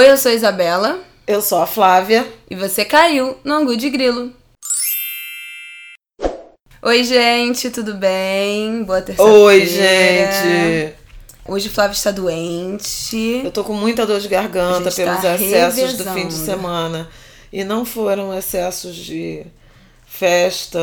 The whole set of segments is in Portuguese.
Oi, eu sou a Isabela. Eu sou a Flávia. E você caiu no Angu de Grilo. Oi, gente, tudo bem? Boa terça-feira. Oi, gente. Hoje Flávia está doente. Eu tô com muita dor de garganta pelos tá excessos do fim de semana. E não foram excessos de festa,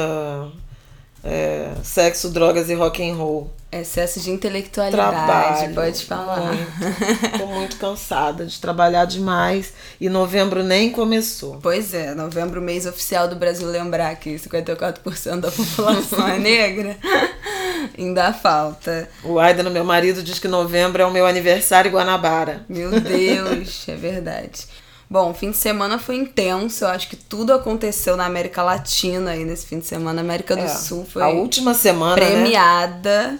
é, sexo, drogas e rock and roll. Excesso de intelectualidade, Trabalho. pode falar. Muito. Tô muito cansada de trabalhar demais. E novembro nem começou. Pois é, novembro, mês oficial do Brasil, lembrar que 54% da população é negra. Ainda falta. O Aida, meu marido, diz que novembro é o meu aniversário Guanabara. Meu Deus, é verdade. Bom, fim de semana foi intenso. Eu acho que tudo aconteceu na América Latina aí nesse fim de semana. A América do É, Sul foi a última semana, né? premiada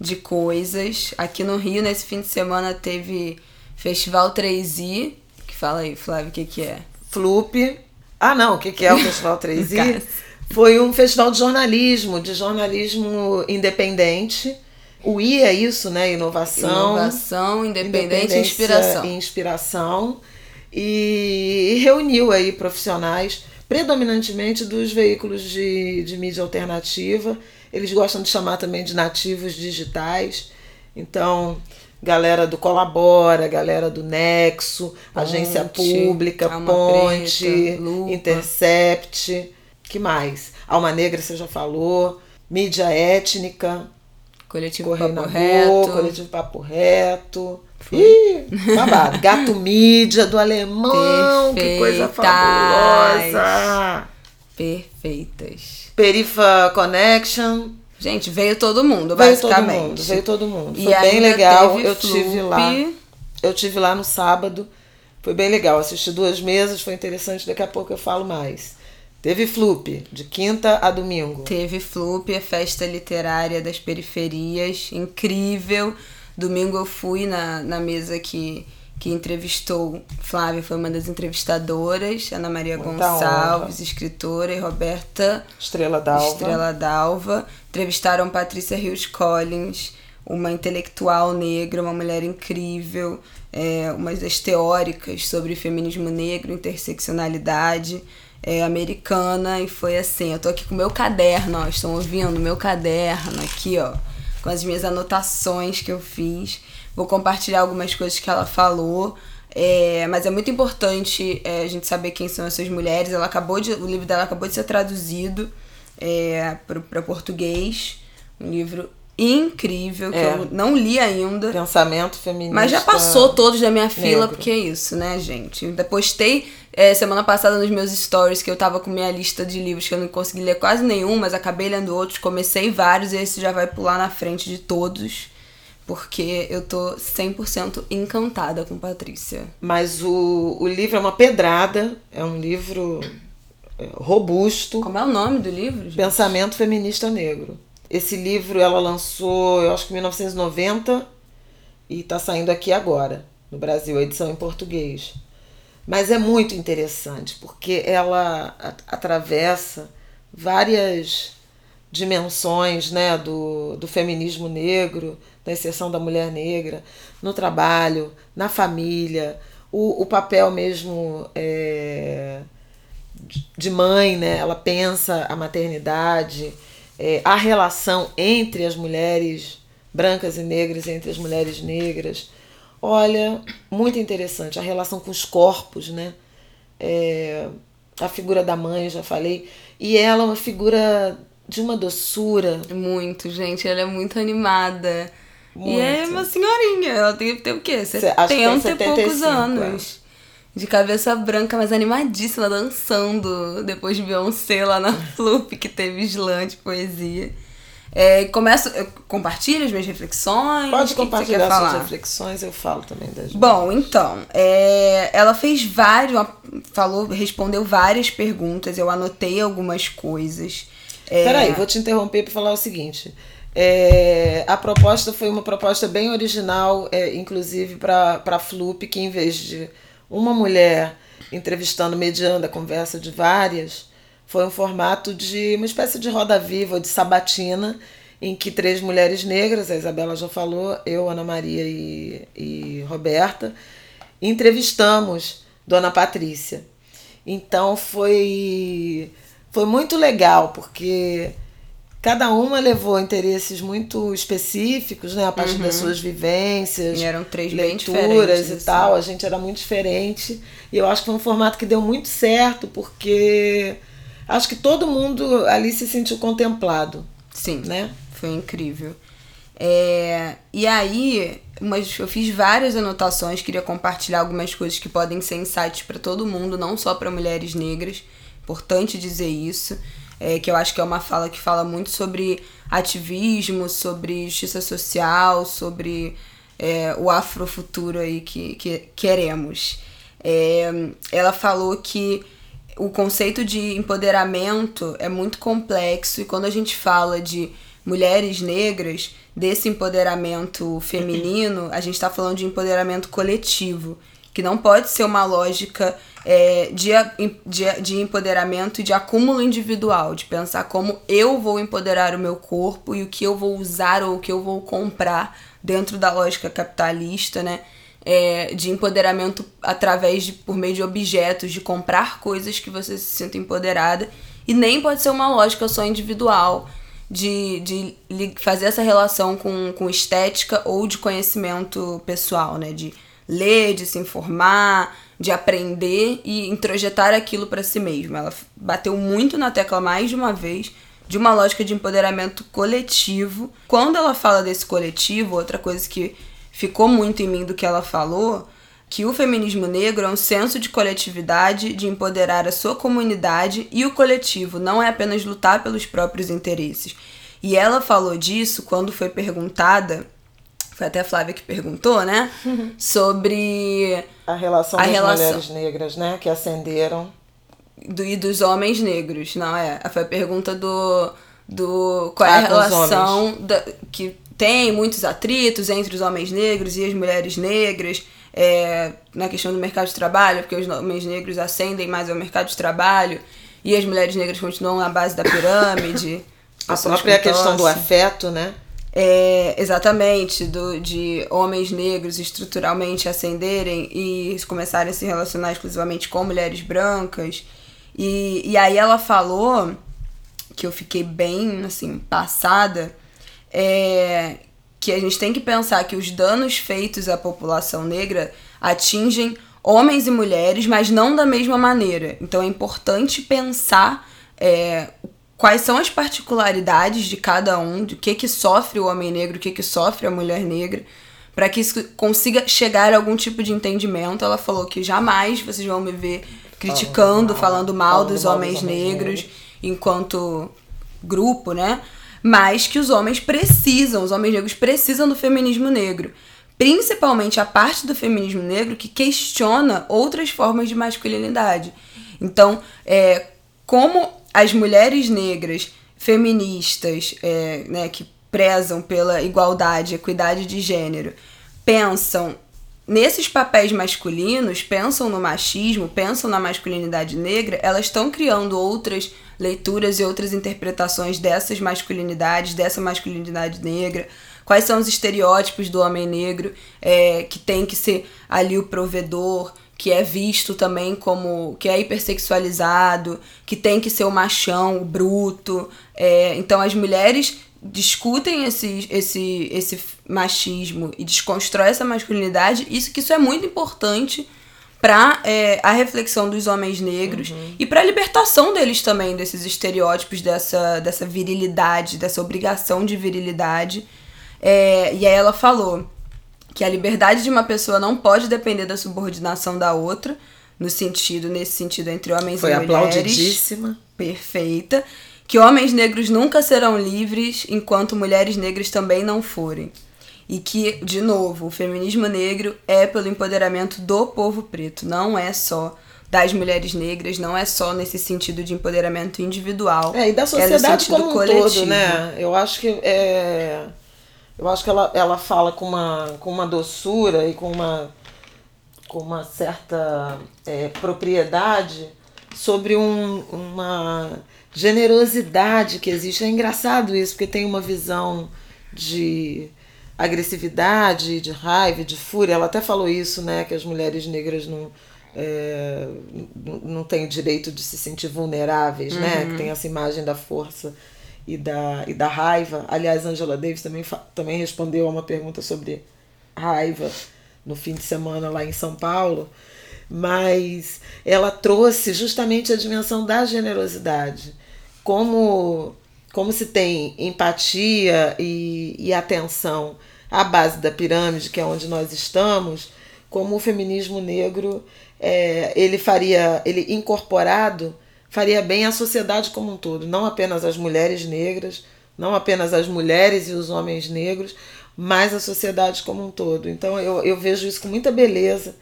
de coisas. Aqui no Rio, nesse fim de semana, teve Festival 3i. Que fala aí, Flávio, o que, que é? Flup. Ah, não, o que, que é o Festival 3i? Cássio. Foi um festival de jornalismo, de jornalismo independente. O I é isso, né? Inovação. Inovação, independente e independência inspiração. e inspiração. E reuniu aí profissionais, predominantemente dos veículos de, de mídia alternativa. Eles gostam de chamar também de nativos digitais. Então, galera do Colabora, galera do Nexo, Agência Ponte, Pública, Alma Ponte, Preta. Intercept. que mais? Alma Negra, você já falou. Mídia étnica. Coletivo Correio Papo Coletivo Papo Reto. Ih, babado. Gato Mídia do Alemão, que coisa Perfeitas. fabulosa. Perfeitas. Perifa Connection. Gente, veio todo mundo, Veio todo basicamente. mundo, veio todo mundo. E Foi bem ainda legal. Eu tive Flup. lá. Eu tive lá no sábado. Foi bem legal. Assisti duas mesas, foi interessante. Daqui a pouco eu falo mais. Teve Flup, de quinta a domingo. Teve Flup, a festa literária das periferias, incrível. Domingo eu fui na, na mesa que, que entrevistou Flávia, foi uma das entrevistadoras, Ana Maria Muita Gonçalves, escritora, e Roberta Estrela d'Alva. Estrela d'Alva. Entrevistaram Patrícia Rios Collins, uma intelectual negra, uma mulher incrível, é, umas das teóricas sobre feminismo negro, interseccionalidade é, americana. E foi assim, eu tô aqui com o meu caderno, ó, estão ouvindo? Meu caderno aqui, ó, com as minhas anotações que eu fiz. Vou compartilhar algumas coisas que ela falou. É, mas é muito importante é, a gente saber quem são essas mulheres. Ela acabou de, o livro dela acabou de ser traduzido é, para português. Um livro incrível que É. eu não li ainda. Pensamento feminista. Mas já passou todos da minha fila, negro. porque é isso, né, gente? Ainda postei é, semana passada nos meus stories que eu tava com minha lista de livros que eu não consegui ler quase nenhum, mas acabei lendo outros, comecei vários e esse já vai pular na frente de todos. Porque eu tô 100% encantada com Patrícia. Mas o, o livro é uma pedrada. É um livro é, robusto. Como é o nome do livro? gente? Pensamento Feminista Negro. Esse livro ela lançou, eu acho que em 1990 e está saindo aqui agora, no Brasil, a edição em português. Mas é muito interessante, porque ela atravessa várias dimensões né, do, do feminismo negro, da inserção da mulher negra, no trabalho, na família, o, o papel mesmo é, de mãe, né? Ela pensa a maternidade, é, a relação entre as mulheres brancas e negras, entre as mulheres negras. Olha, muito interessante. A relação com os corpos, né? É, a figura da mãe, eu já falei. E ela é uma figura de uma doçura. Muito, gente. Ela é muito animada. E Muito. é uma senhorinha. Ela tem, tem o quê? Cê- acho que tem 70 e poucos 75, anos. De cabeça branca, mas animadíssima, dançando. Depois de Beyoncé lá na Flup, que teve slam de poesia. É, começo, eu compartilho as minhas reflexões. Pode que que compartilhar quer suas reflexões, eu falo também das Bom, então, é, ela fez vários, falou, respondeu várias perguntas, eu anotei algumas coisas. É, Peraí, vou te interromper para falar o seguinte. É, a proposta foi uma proposta bem original, é, inclusive para a Flup, que em vez de uma mulher entrevistando, mediando a conversa de várias, foi um formato de uma espécie de roda viva, de sabatina, em que três mulheres negras, a Isabela já falou, eu, Ana Maria e, e Roberta, entrevistamos Dona Patrícia. Então foi foi muito legal porque cada uma levou interesses muito específicos, né, a partir uhum. das suas vivências, e eram três leituras e assim. tal. A gente era muito diferente e eu acho que foi um formato que deu muito certo porque acho que todo mundo ali se sentiu contemplado. Sim, né? Foi incrível. É, e aí, mas eu fiz várias anotações, queria compartilhar algumas coisas que podem ser insights para todo mundo, não só para mulheres negras. Importante dizer isso, é, que eu acho que é uma fala que fala muito sobre ativismo, sobre justiça social, sobre é, o afrofuturo aí que, que queremos. É, ela falou que o conceito de empoderamento é muito complexo e quando a gente fala de mulheres negras, desse empoderamento feminino, a gente está falando de empoderamento coletivo, que não pode ser uma lógica é, de, de, de empoderamento e de acúmulo individual, de pensar como eu vou empoderar o meu corpo e o que eu vou usar ou o que eu vou comprar dentro da lógica capitalista, né? É, de empoderamento através de por meio de objetos, de comprar coisas que você se sinta empoderada. E nem pode ser uma lógica só individual, de, de fazer essa relação com, com estética ou de conhecimento pessoal, né? De ler, de se informar, de aprender e introjetar aquilo para si mesmo. Ela bateu muito na tecla mais de uma vez de uma lógica de empoderamento coletivo. Quando ela fala desse coletivo, outra coisa que ficou muito em mim do que ela falou que o feminismo negro é um senso de coletividade, de empoderar a sua comunidade e o coletivo, não é apenas lutar pelos próprios interesses. E ela falou disso quando foi perguntada, foi até a Flávia que perguntou, né? Sobre a relação a das relação... mulheres negras, né? Que ascenderam. Do, e dos homens negros, não é? Foi a pergunta do. do qual é ah, a relação da, que tem muitos atritos entre os homens negros e as mulheres negras é, na questão do mercado de trabalho, porque os homens negros ascendem mais ao mercado de trabalho e as mulheres negras continuam na base da pirâmide. a própria questão do afeto, né? É, exatamente, do, de homens negros estruturalmente ascenderem e começarem a se relacionar exclusivamente com mulheres brancas. E, e aí ela falou, que eu fiquei bem, assim, passada, é, que a gente tem que pensar que os danos feitos à população negra atingem homens e mulheres, mas não da mesma maneira. Então é importante pensar é, quais são as particularidades de cada um, de que que sofre o homem negro, o que que sofre a mulher negra, para que isso consiga chegar a algum tipo de entendimento. Ela falou que jamais vocês vão me ver criticando, falando mal, falando dos, mal homens dos homens negros, negros enquanto grupo, né? mas que os homens precisam, os homens negros precisam do feminismo negro. Principalmente a parte do feminismo negro que questiona outras formas de masculinidade. Então, é, como as mulheres negras feministas, é, né, que prezam pela igualdade, equidade de gênero, pensam nesses papéis masculinos, pensam no machismo, pensam na masculinidade negra, elas estão criando outras leituras e outras interpretações dessas masculinidades, dessa masculinidade negra. Quais são os estereótipos do homem negro é, que tem que ser ali o provedor, que é visto também como que é hipersexualizado, que tem que ser o machão, o bruto. É, então as mulheres discutem esse, esse, esse machismo e desconstrói essa masculinidade, isso que isso é muito importante para é, a reflexão dos homens negros uhum. e para a libertação deles também desses estereótipos dessa, dessa virilidade, dessa obrigação de virilidade. É, e aí ela falou que a liberdade de uma pessoa não pode depender da subordinação da outra, no sentido nesse sentido entre homens Foi e mulheres. Foi aplaudidíssima. Perfeita. Que homens negros nunca serão livres enquanto mulheres negras também não forem e que, de novo, o feminismo negro é pelo empoderamento do povo preto, não é só das mulheres negras, não é só nesse sentido de empoderamento individual. É, e da é sociedade é como um coletivo. todo, né? Eu acho que é, eu acho que ela, ela fala com uma, com uma doçura e com uma, com uma certa é, propriedade sobre um, uma generosidade que existe. É engraçado isso, porque tem uma visão de agressividade, de raiva, de fúria. Ela até falou isso, né? Que as mulheres negras não, é, não têm o direito de se sentir vulneráveis, né? Que tem essa imagem da força e da, e da raiva. Aliás, Angela Davis também, também respondeu a uma pergunta sobre raiva no fim de semana lá em São Paulo, mas ela trouxe justamente a dimensão da generosidade. Como, como se tem empatia e, e atenção à base da pirâmide, que é onde nós estamos, como o feminismo negro é, ele faria, ele incorporado, faria bem à sociedade como um todo, não apenas as mulheres negras, não apenas as mulheres e os homens negros, mas a sociedade como um todo. Então eu, eu vejo isso com muita beleza.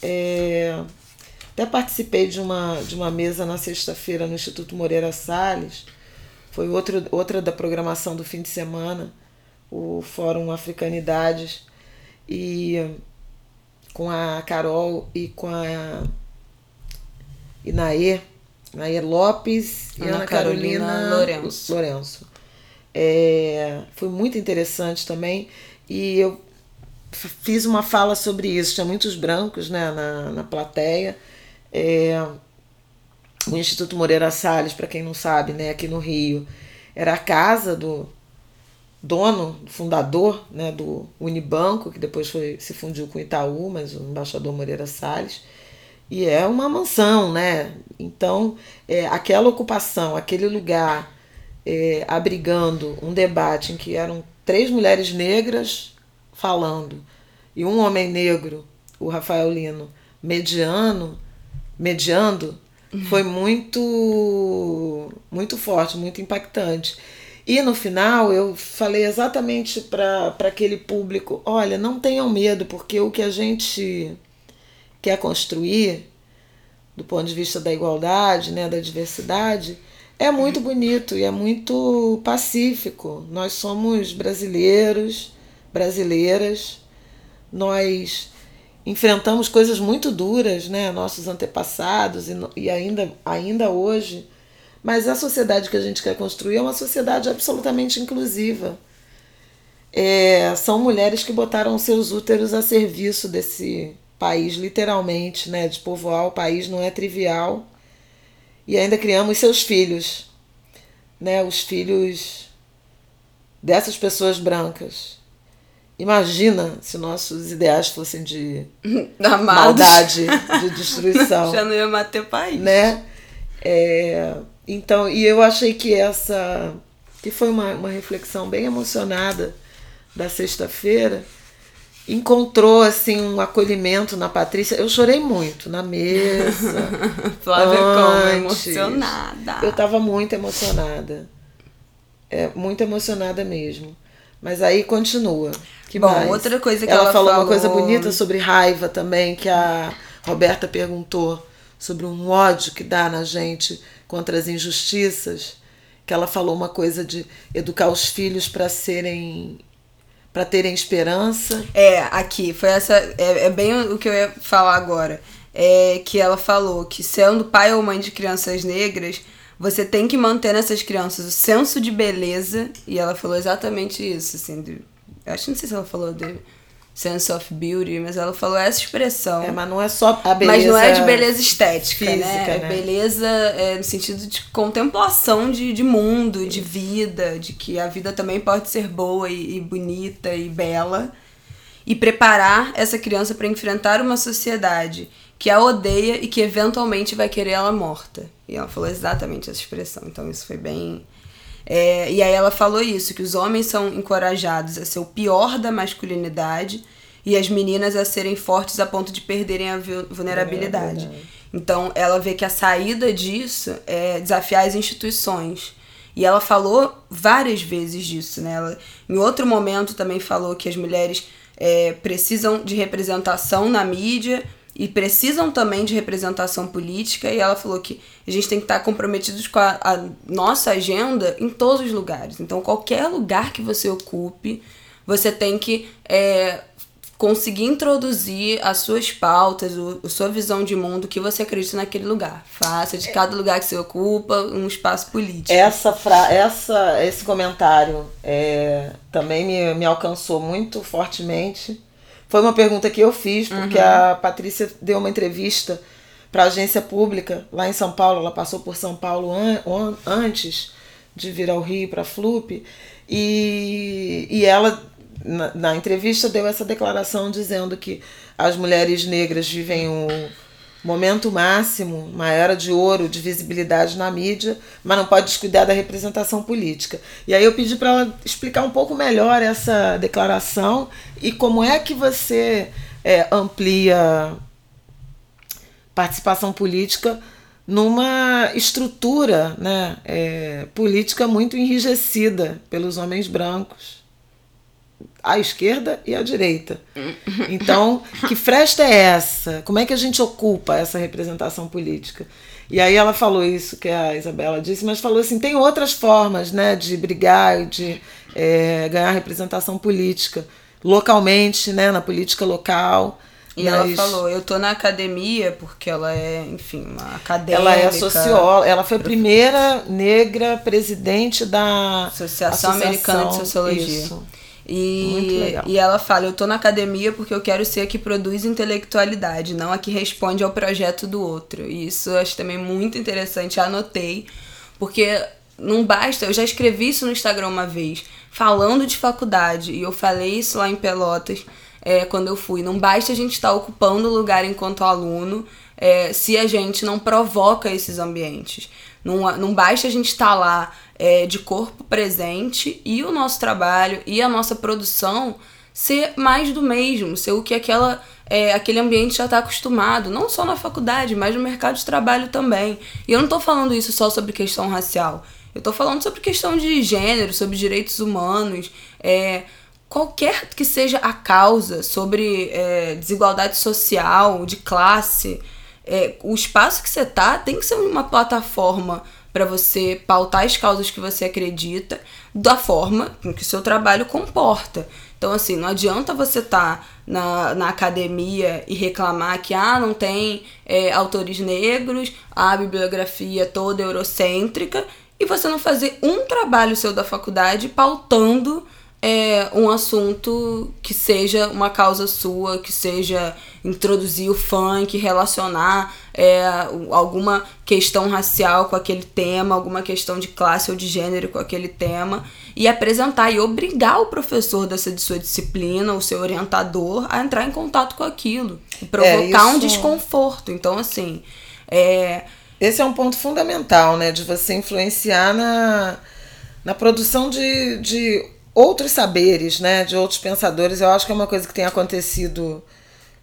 É, até participei de uma, de uma mesa na sexta-feira no Instituto Moreira Salles. Foi outro, outra da programação do fim de semana, o Fórum Africanidades. E com a Carol e com a Inaê, Inaê Lopes Ana e Ana Carolina Carolina Lourenço. Lourenço. É, foi muito interessante também. E eu fiz uma fala sobre isso. Tinha muitos brancos né, na, na plateia. É, o Instituto Moreira Salles, para quem não sabe, né, aqui no Rio, era a casa do dono, fundador né, do Unibanco, que depois foi, se fundiu com o Itaú, mas o embaixador Moreira Salles. E é uma mansão, né? Então, é, aquela ocupação, aquele lugar é, abrigando um debate em que eram três mulheres negras falando e um homem negro, o Rafael Lino, mediano, mediando, foi muito, muito forte, muito impactante. E no final eu falei exatamente para aquele público: olha, não tenham medo, porque o que a gente quer construir, do ponto de vista da igualdade, né, da diversidade, é muito bonito e é muito pacífico. Nós somos brasileiros, brasileiras, nós enfrentamos coisas muito duras, né, nossos antepassados e, e ainda, ainda hoje. Mas a sociedade que a gente quer construir é uma sociedade absolutamente inclusiva. É, são mulheres que botaram seus úteros a serviço desse país, literalmente, né? De povoar o país não é trivial. E ainda criamos seus filhos, né? Os filhos dessas pessoas brancas. Imagina se nossos ideais fossem de Amados. maldade, de destruição Já não ia matar país. né? É, então, e eu achei que essa que foi uma, uma reflexão bem emocionada da sexta-feira, encontrou assim um acolhimento na Patrícia. Eu chorei muito na mesa. Flávia como emocionada. Eu tava muito emocionada. É, muito emocionada mesmo. Mas aí continua. Que Bom, mais? outra coisa que ela, ela falou uma falou- coisa bonita sobre raiva também, que a Roberta perguntou sobre um ódio que dá na gente contra as injustiças. Que ela falou uma coisa de educar os filhos para serem para terem esperança. É, aqui, foi essa. É, é bem o que eu ia falar agora. É que ela falou que sendo pai ou mãe de crianças negras, você tem que manter nessas crianças o senso de beleza. E ela falou exatamente isso, assim. De, acho que não sei se ela falou de sense of beauty, mas ela falou essa expressão. É, mas não é só a beleza. Mas não é de beleza estética, física, né? É né? beleza é, no sentido de contemplação de, de mundo, de vida, de que a vida também pode ser boa e, e bonita e bela. E preparar essa criança para enfrentar uma sociedade que a odeia e que eventualmente vai querer ela morta. E ela falou exatamente essa expressão. Então isso foi bem. É, e aí ela falou isso, que os homens são encorajados a ser o pior da masculinidade e as meninas a serem fortes a ponto de perderem a vu- vulnerabilidade. Então ela vê que a saída disso é desafiar as instituições. E ela falou várias vezes disso, né? Ela, em outro momento também falou que as mulheres é, precisam de representação na mídia e precisam também de representação política. E ela falou que a gente tem que estar comprometidos com a, a nossa agenda em todos os lugares. Então, qualquer lugar que você ocupe, você tem que é, conseguir introduzir as suas pautas, o, a sua visão de mundo, o que você acredita naquele lugar. Faça de cada lugar que você ocupa um espaço político. Essa, fra essa esse comentário é, também me, me alcançou muito fortemente. Foi uma pergunta que eu fiz, porque uhum. a Patrícia deu uma entrevista para a agência pública lá em São Paulo. Ela passou por São Paulo an antes de vir ao Rio para a FLUP. E, e ela na, na, entrevista deu essa declaração dizendo que as mulheres negras vivem um momento máximo, uma era de ouro, de visibilidade na mídia, mas não pode descuidar da representação política. E aí eu pedi para ela explicar um pouco melhor essa declaração e como é que você é, amplia participação política numa estrutura né, é, política muito enrijecida pelos homens brancos à esquerda e à direita. Então, que fresta é essa? Como é que a gente ocupa essa representação política? E aí ela falou isso que a Isabela disse, mas falou assim, tem outras formas né, de brigar, de é, ganhar representação política localmente, né, na política local. E mas... ela falou, eu tô na academia porque ela é, enfim, uma acadêmica. Ela é socióloga, ela foi a primeira negra presidente da Associação, Associação Americana de Sociologia. Isso. E, e ela fala: Eu tô na academia porque eu quero ser a que produz intelectualidade, não a que responde ao projeto do outro. E isso eu acho também muito interessante, anotei, porque não basta. Eu já escrevi isso no Instagram uma vez, falando de faculdade, e eu falei isso lá em Pelotas é, quando eu fui. Não basta a gente estar tá ocupando o lugar enquanto aluno é, se a gente não provoca esses ambientes. Não, não basta a gente estar tá lá é, de corpo presente e o nosso trabalho e a nossa produção ser mais do mesmo, ser o que aquela, é, aquele ambiente já está acostumado, não só na faculdade, mas no mercado de trabalho também. E eu não estou falando isso só sobre questão racial, eu estou falando sobre questão de gênero, sobre direitos humanos, é, qualquer que seja a causa, sobre é, desigualdade social, de classe. É, o espaço que você tá tem que ser uma plataforma para você pautar as causas que você acredita da forma que o seu trabalho comporta. Então, assim, não adianta você estar tá na, na academia e reclamar que ah, não tem é, autores negros, a bibliografia toda eurocêntrica, e você não fazer um trabalho seu da faculdade pautando é, um assunto que seja uma causa sua, que seja introduzir o funk, relacionar é, alguma questão racial com aquele tema, alguma questão de classe ou de gênero com aquele tema, e apresentar e obrigar o professor dessa de sua disciplina, o seu orientador, a entrar em contato com aquilo, e provocar é, um desconforto. Então, assim. É... Esse é um ponto fundamental, né? De você influenciar na, na produção de, de outros saberes, né, de outros pensadores. Eu acho que é uma coisa que tem acontecido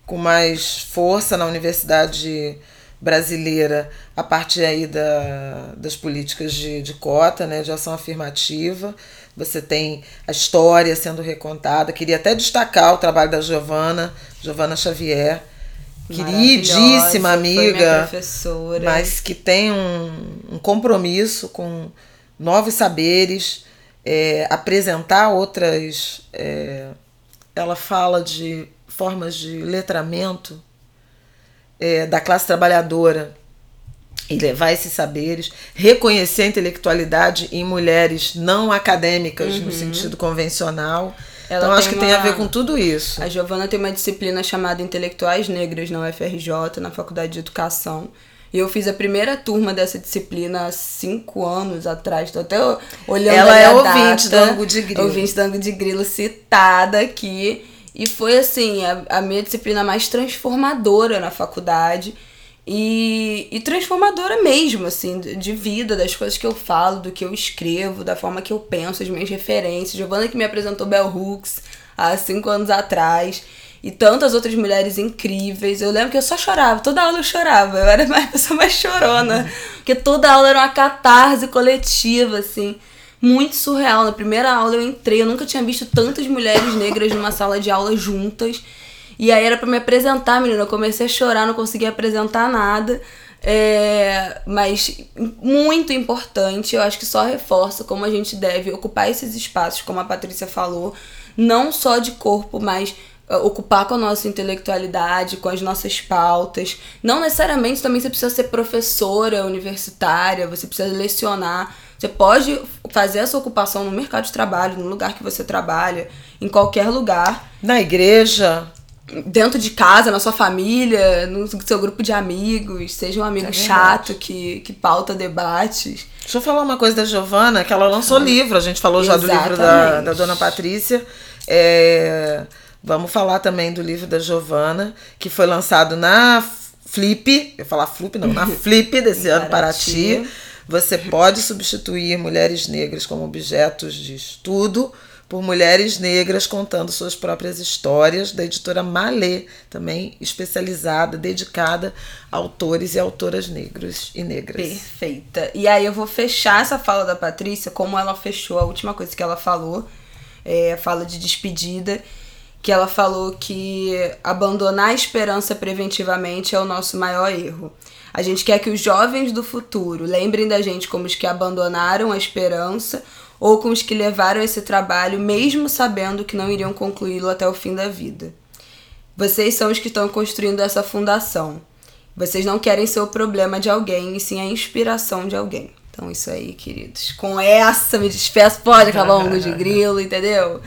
com mais força na universidade brasileira a partir aí da, das políticas de, de cota, né, de ação afirmativa. Você tem a história sendo recontada. Queria até destacar o trabalho da Giovana, Giovana Xavier, queridíssima amiga, mas que tem um, um compromisso com novos saberes é, apresentar outras. É, ela fala de formas de letramento é, da classe trabalhadora e levar esses saberes, reconhecer a intelectualidade em mulheres não acadêmicas uhum. no sentido convencional. Ela então acho que uma... tem a ver com tudo isso. A Giovana tem uma disciplina chamada Intelectuais Negras na UFRJ, na Faculdade de Educação, e eu fiz a primeira turma dessa disciplina há cinco anos atrás. Tô até olhando Ela é ouvinte do Ango de Grilo. Ouvinte do Ango de Grilo citada aqui. E foi, assim, a, a minha disciplina mais transformadora na faculdade. E, e transformadora mesmo, assim, de vida, das coisas que eu falo, do que eu escrevo, da forma que eu penso, as minhas referências. Giovanna que me apresentou Bell Hooks há cinco anos atrás e tantas outras mulheres incríveis. Eu lembro que eu só chorava, toda aula eu chorava. Eu era a pessoa mais chorona. Porque toda aula era uma catarse coletiva, assim. Muito surreal. Na primeira aula eu entrei, eu nunca tinha visto tantas mulheres negras numa sala de aula juntas. E aí era para me apresentar, menina. Eu comecei a chorar, não conseguia apresentar nada. É, mas muito importante, eu acho que só reforça como a gente deve ocupar esses espaços, como a Patrícia falou, não só de corpo, mas ocupar com a nossa intelectualidade, com as nossas pautas. Não necessariamente também você precisa ser professora universitária, você precisa lecionar. Você pode fazer essa ocupação no mercado de trabalho, no lugar que você trabalha, em qualquer lugar. Na igreja. Dentro de casa, na sua família, no seu grupo de amigos, seja um amigo é chato que, que pauta debates. Deixa eu falar uma coisa da Giovana, que ela lançou livro. A gente falou já do livro da, da dona Patrícia. É, vamos falar também do livro da Giovana, que foi lançado na Flip, eu falar Flip não, na Flip desse ano, Paraty. Você pode substituir mulheres negras como objetos de estudo por mulheres negras contando suas próprias histórias, da editora Malê, também especializada, dedicada a autores e autoras negros e negras. Perfeita. E aí eu vou fechar essa fala da Patrícia como ela fechou a última coisa que ela falou, é, a fala de despedida, que ela falou que abandonar a esperança preventivamente é o nosso maior erro. A gente quer que os jovens do futuro lembrem da gente como os que abandonaram a esperança ou como os que levaram esse trabalho mesmo sabendo que não iriam concluí-lo até o fim da vida. Vocês são os que estão construindo essa fundação. Vocês não querem ser o problema de alguém, e sim a inspiração de alguém. Então, isso aí, queridos. Com essa, me despeço. Pode acabar um de grilo, entendeu?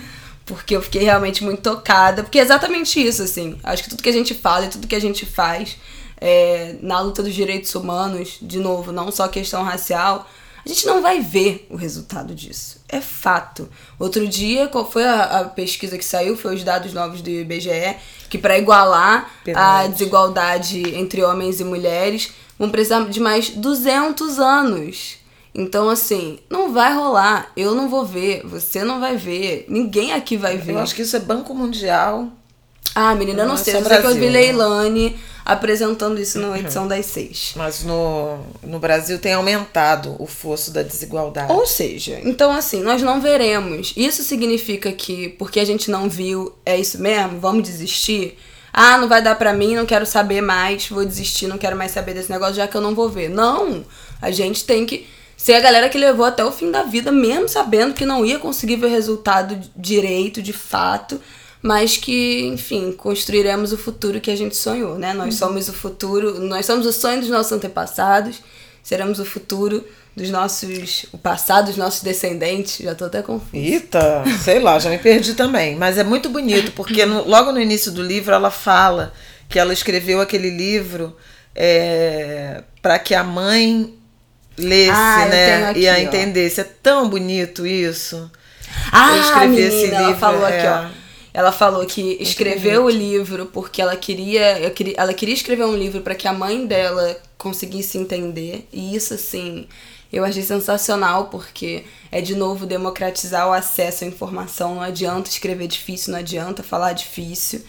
Porque eu fiquei realmente muito tocada. Porque é exatamente isso, assim. Acho que tudo que a gente fala e tudo que a gente faz é, na luta dos direitos humanos, de novo, não só questão racial, a gente não vai ver o resultado disso. É fato. Outro dia, qual foi a, a pesquisa que saiu? Foi os dados novos do IBGE, que para igualar a desigualdade entre homens e mulheres, vão precisar de mais 200 anos. Então, assim, não vai rolar. Eu não vou ver, você não vai ver, ninguém aqui vai ver. Eu acho que isso é Banco Mundial. Ah, menina, eu não, não é sei. Sei que eu vi Leilani. Né? apresentando isso na edição das seis. Mas no, no Brasil tem aumentado o fosso da desigualdade. Ou seja, então assim, nós não veremos. Isso significa que porque a gente não viu, é isso mesmo? Vamos desistir? Ah, não vai dar pra mim, não quero saber mais, vou desistir, não quero mais saber desse negócio, já que eu não vou ver. Não! A gente tem que ser a galera que levou até o fim da vida, mesmo sabendo que não ia conseguir ver o resultado direito, de fato mas que, enfim, construiremos o futuro que a gente sonhou, né? Nós uhum. somos o futuro, nós somos o sonho dos nossos antepassados, seremos o futuro dos nossos, o passado dos nossos descendentes, já tô até confusa. Eita, sei lá, já me perdi também, mas é muito bonito, porque no, logo no início do livro ela fala que ela escreveu aquele livro é, para que a mãe lesse, ah, né, aqui, e a entendesse. É tão bonito isso. Ah, eu escrevi menina, esse livro, ela falou é, aqui, ó. Ela falou que escreveu o livro porque ela queria, ela queria escrever um livro para que a mãe dela conseguisse entender. E isso, assim, eu achei sensacional porque é de novo democratizar o acesso à informação. Não adianta escrever difícil, não adianta falar difícil.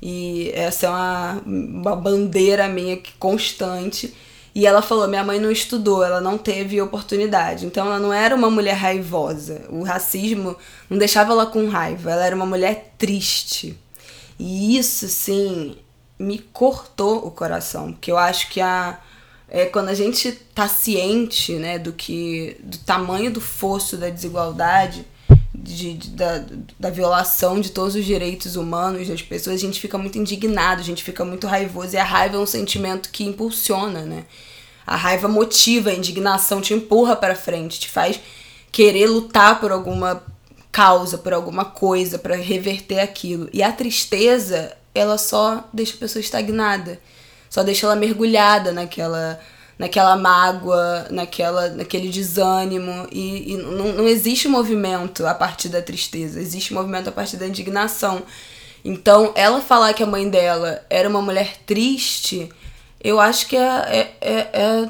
E essa é uma, uma bandeira minha constante. E ela falou: minha mãe não estudou, ela não teve oportunidade. Então ela não era uma mulher raivosa. O racismo não deixava ela com raiva, ela era uma mulher triste. E isso, sim, me cortou o coração, porque eu acho que a é quando a gente tá ciente, né, do que do tamanho do fosso da desigualdade, de, da, da violação de todos os direitos humanos das pessoas, a gente fica muito indignado, a gente fica muito raivoso. E a raiva é um sentimento que impulsiona, né? A raiva motiva, a indignação te empurra para frente, te faz querer lutar por alguma causa, por alguma coisa, para reverter aquilo. E a tristeza, ela só deixa a pessoa estagnada, só deixa ela mergulhada naquela naquela mágoa, naquela, naquele desânimo. E, e não, não existe movimento a partir da tristeza, existe movimento a partir da indignação. Então, ela falar que a mãe dela era uma mulher triste, eu acho que é, é, é, é,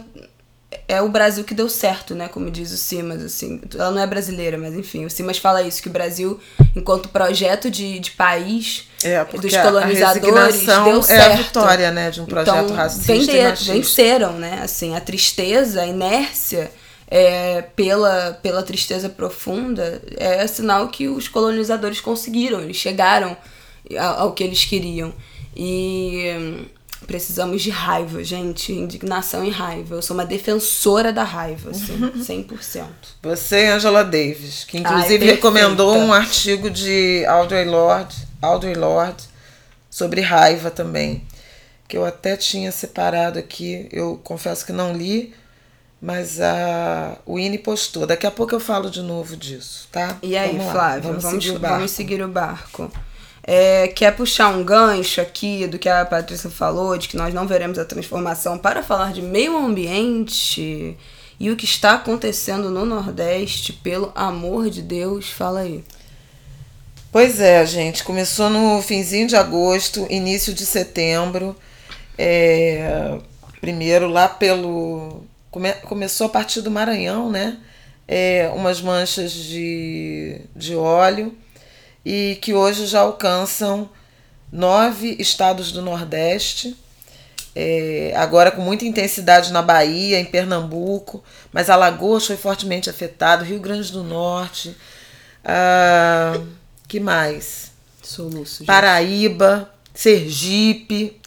é o Brasil que deu certo, né? Como diz o Simas, assim. Ela não é brasileira, mas enfim, o Simas fala isso, que o Brasil, enquanto projeto de, de país é, dos colonizadores, deu certo. É a vitória, né, de um projeto então, racista vender, venceram, né? Assim, a tristeza, a inércia é, pela, pela tristeza profunda é sinal que os colonizadores conseguiram, eles chegaram ao, ao que eles queriam. E precisamos de raiva, gente. Indignação e raiva. Eu sou uma defensora da raiva, assim, 100%. Você Angela Davis, que inclusive Ai, recomendou um artigo de Audre Lorde, Audre Lorde sobre raiva também, que eu até tinha separado aqui, eu confesso que não li, mas a, o INE postou. Daqui a pouco eu falo de novo disso, tá? E aí, vamos Flávia, vamos, vamos, seguir vamos, seguir o barco. É, quer puxar um gancho aqui do que a Patrícia falou, de que nós não veremos a transformação para falar de meio ambiente e o que está acontecendo no Nordeste, pelo amor de Deus, fala aí. Pois é, gente, começou no finzinho de agosto, início de setembro, é, primeiro lá pelo. Come, começou a partir do Maranhão, né? É, umas manchas de, de óleo e que hoje já alcançam nove estados do Nordeste. É, agora com muita intensidade na Bahia, em Pernambuco, mas Alagoas foi fortemente afetado, Rio Grande do Norte, ah, que mais? Soluço, Paraíba, Sergipe,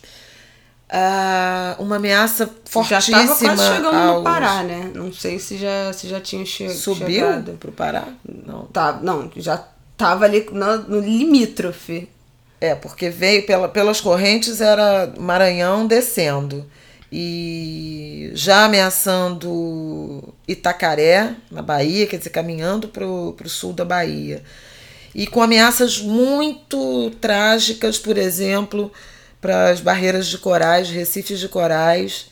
ah, uma ameaça fortíssima. Já estava quase chegando aos... no Pará, né? Não sei se já, se já tinha che Subiu chegado. para o Pará? Não. Tá, não, já tava ali no, no limítrofe. É, porque veio pela, pelas correntes era Maranhão descendo e já ameaçando Itacaré, na Bahia, quer dizer, caminhando para o sul da Bahia. E com ameaças muito trágicas, por exemplo, para as barreiras de corais, recifes de corais,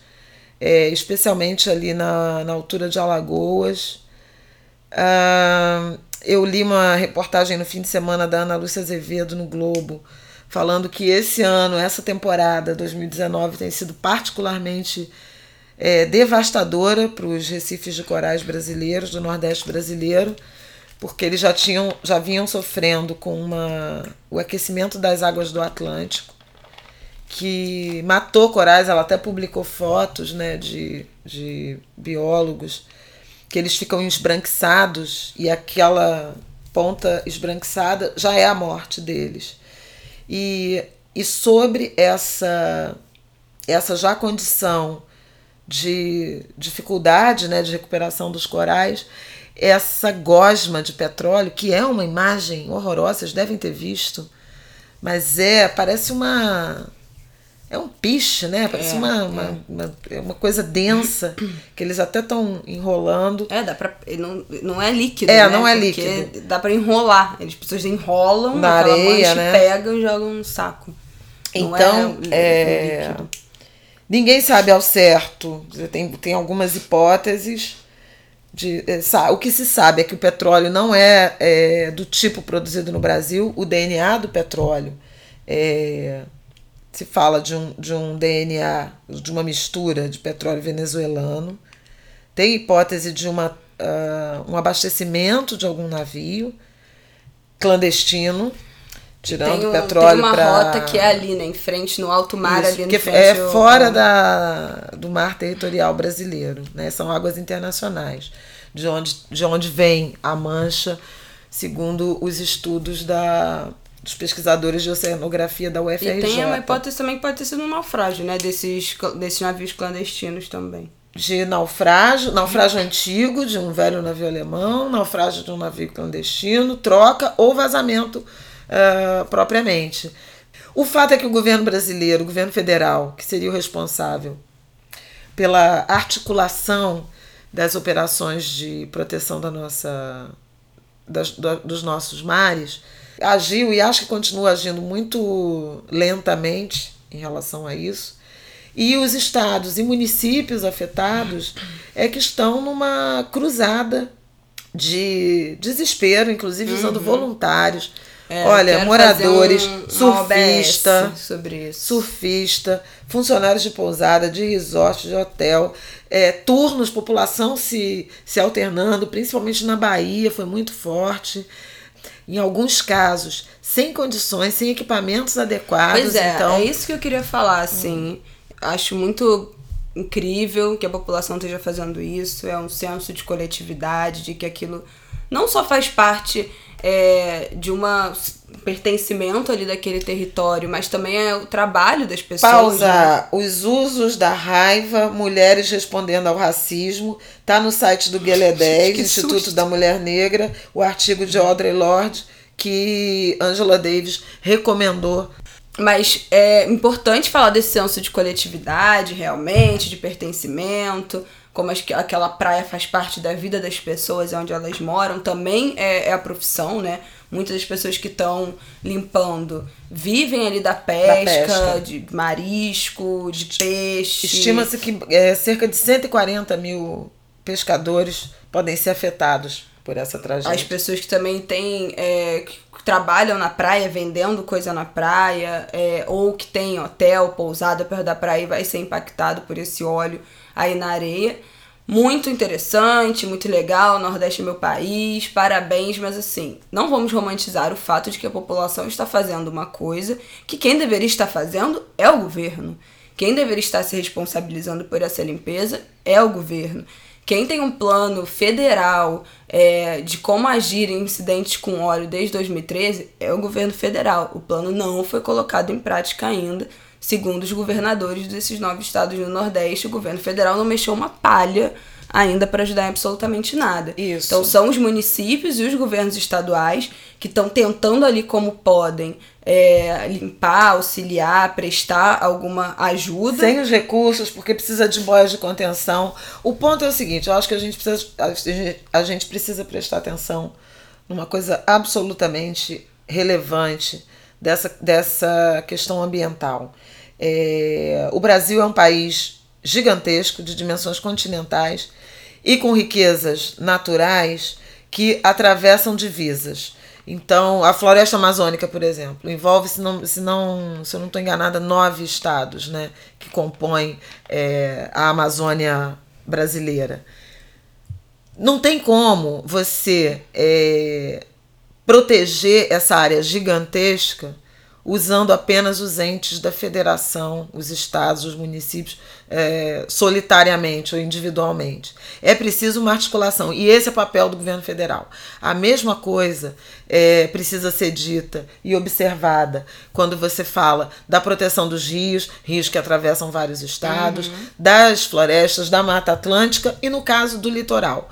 é, especialmente ali na, na altura de Alagoas. Ah, eu li uma reportagem no fim de semana da Ana Lúcia Azevedo no Globo, falando que esse ano, essa temporada 2019, tem sido particularmente é, devastadora para os recifes de corais brasileiros, do Nordeste brasileiro, porque eles já tinham, já vinham sofrendo com uma, o aquecimento das águas do Atlântico, que matou corais. Ela até publicou fotos né, de, de biólogos que eles ficam esbranquiçados e aquela ponta esbranquiçada já é a morte deles. E, e sobre essa, essa já condição de dificuldade né, de recuperação dos corais, essa gosma de petróleo, que é uma imagem horrorosa, vocês devem ter visto, mas é, parece uma é um piche, né? Parece é, uma, é. Uma, uma, é uma, coisa densa, que eles até estão enrolando. É, dá pra. Não, não é líquido. É, né? não é Porque líquido. Dá para enrolar. Eles pessoas enrolam na areia, né? pegam e jogam no saco. Então, é, é ninguém sabe ao certo. Tem, tem algumas hipóteses. De, é, o que se sabe é que o petróleo não é, é do tipo produzido no Brasil, o DNA do petróleo é se fala de um, de um DNA, de uma mistura de petróleo venezuelano. Tem hipótese de uma, uh, um abastecimento de algum navio clandestino, tirando um, petróleo para. Tem uma rota que é ali, né, em frente, no alto mar, Isso, ali frente. É fora da, do mar territorial brasileiro, né? São águas internacionais, de onde, de onde vem a mancha, segundo os estudos da dos pesquisadores de oceanografia da UFRJ. E tem uma hipótese também que pode ter sido um naufrágio, né? Desses, desses navios clandestinos também. De naufrágio, naufrágio antigo de um velho navio alemão, naufrágio de um navio clandestino, troca ou vazamento uh, propriamente. O fato é que o governo brasileiro, o governo federal, que seria o responsável pela articulação das operações de proteção da nossa, das, dos nossos mares, agiu e acho que continua agindo muito lentamente em relação a isso. E os estados e municípios afetados é que estão numa cruzada de desespero, inclusive usando uhum. voluntários. É, Olha, moradores, um, surfista, surfista, funcionários de pousada, de resort, de hotel, é, turnos, população se, se alternando, principalmente na Bahia, foi muito forte em alguns casos, sem condições, sem equipamentos adequados. Pois é, então... é isso que eu queria falar, assim. Hum. Acho muito incrível que a população esteja fazendo isso. É um senso de coletividade, de que aquilo não só faz parte é, de uma pertencimento ali daquele território, mas também é o trabalho das pessoas. Pausa. Né? Os usos da raiva, mulheres respondendo ao racismo, tá no site do Guelé 10, Instituto susto. da Mulher Negra, o artigo de Audre Lorde que Angela Davis recomendou Mas é importante falar desse senso de coletividade, realmente, de pertencimento, como as, aquela praia faz parte da vida das pessoas onde elas moram, também é, é a profissão, né? Muitas das pessoas que estão limpando vivem ali da pesca, da pesca, de marisco, de peixe. Estima-se que é, cerca de 140 mil pescadores podem ser afetados por essa tragédia. As pessoas que também têm. É, que trabalham na praia, vendendo coisa na praia, é, ou que tem hotel, pousada perto da praia e vai ser impactado por esse óleo aí na areia. Muito interessante, muito legal. Nordeste é meu país, parabéns, mas assim, não vamos romantizar o fato de que a população está fazendo uma coisa que quem deveria estar fazendo é o governo. Quem deveria estar se responsabilizando por essa limpeza é o governo. Quem tem um plano federal é, de como agir em incidentes com óleo desde 2013 é o governo federal. O plano não foi colocado em prática ainda. Segundo os governadores desses nove estados do Nordeste, o governo federal não mexeu uma palha ainda para ajudar em absolutamente nada. Isso. Então são os municípios e os governos estaduais que estão tentando ali como podem é, limpar, auxiliar, prestar alguma ajuda. Sem os recursos, porque precisa de boias de contenção. O ponto é o seguinte, eu acho que a gente precisa, a gente precisa prestar atenção numa coisa absolutamente relevante dessa, dessa questão ambiental. É, o Brasil é um país gigantesco, de dimensões continentais e com riquezas naturais que atravessam divisas. Então, a floresta amazônica, por exemplo, envolve, se, não, se, não, se eu não estou enganada, nove estados né, que compõem é, a Amazônia brasileira. Não tem como você é, proteger essa área gigantesca usando apenas os entes da federação, os estados, os municípios, é, solitariamente ou individualmente. É preciso uma articulação, e esse é o papel do governo federal. A mesma coisa é, precisa ser dita e observada quando você fala da proteção dos rios, rios que atravessam vários estados, uhum. das florestas, da Mata Atlântica e, no caso do litoral.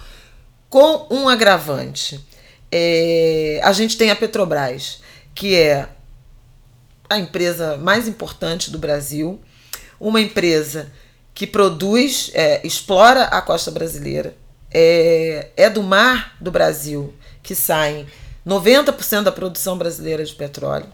Com um agravante. É, a gente tem a Petrobras, que é a empresa mais importante do Brasil, uma empresa que produz, é, explora a costa brasileira, é, é do mar do Brasil que saem 90% da produção brasileira de petróleo.